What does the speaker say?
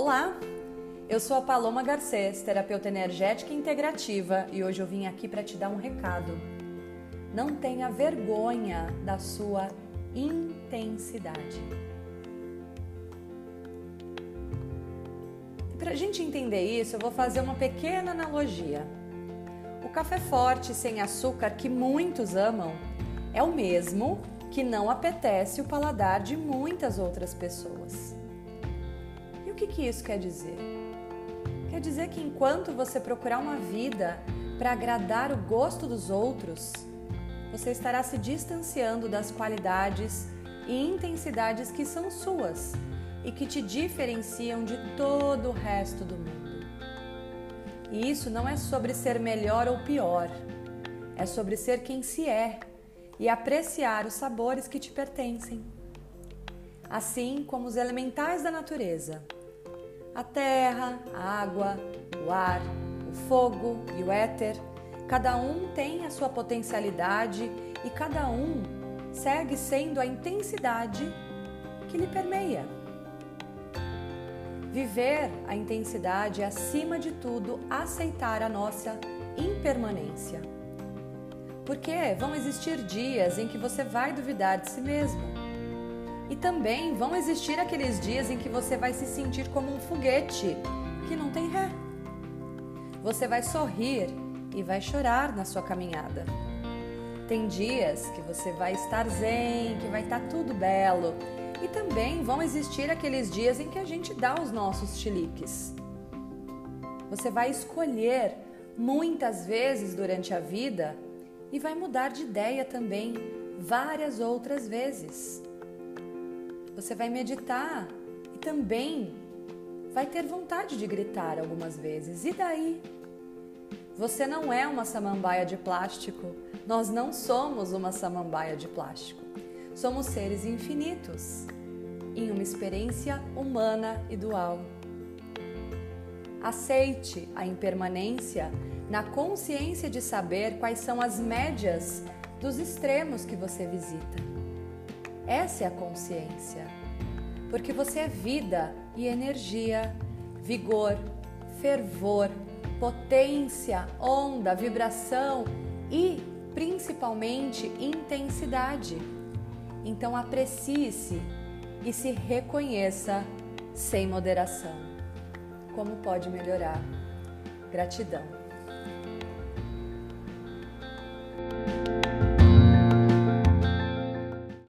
Olá, eu sou a Paloma Garcês, terapeuta energética integrativa, e hoje eu vim aqui para te dar um recado. Não tenha vergonha da sua intensidade. Para a gente entender isso, eu vou fazer uma pequena analogia. O café forte sem açúcar que muitos amam é o mesmo que não apetece o paladar de muitas outras pessoas. Que isso quer dizer? Quer dizer que enquanto você procurar uma vida para agradar o gosto dos outros, você estará se distanciando das qualidades e intensidades que são suas e que te diferenciam de todo o resto do mundo. E isso não é sobre ser melhor ou pior, é sobre ser quem se é e apreciar os sabores que te pertencem. Assim como os elementais da natureza, a terra, a água, o ar, o fogo e o éter, cada um tem a sua potencialidade e cada um segue sendo a intensidade que lhe permeia. Viver a intensidade é, acima de tudo, aceitar a nossa impermanência. Porque vão existir dias em que você vai duvidar de si mesmo. E também vão existir aqueles dias em que você vai se sentir como um foguete que não tem ré. Você vai sorrir e vai chorar na sua caminhada. Tem dias que você vai estar zen, que vai estar tudo belo e também vão existir aqueles dias em que a gente dá os nossos chiliques. Você vai escolher muitas vezes durante a vida e vai mudar de ideia também várias outras vezes. Você vai meditar e também vai ter vontade de gritar algumas vezes. E daí? Você não é uma samambaia de plástico. Nós não somos uma samambaia de plástico. Somos seres infinitos em uma experiência humana e dual. Aceite a impermanência na consciência de saber quais são as médias dos extremos que você visita. Essa é a consciência, porque você é vida e energia, vigor, fervor, potência, onda, vibração e principalmente intensidade. Então aprecie-se e se reconheça sem moderação. Como pode melhorar? Gratidão.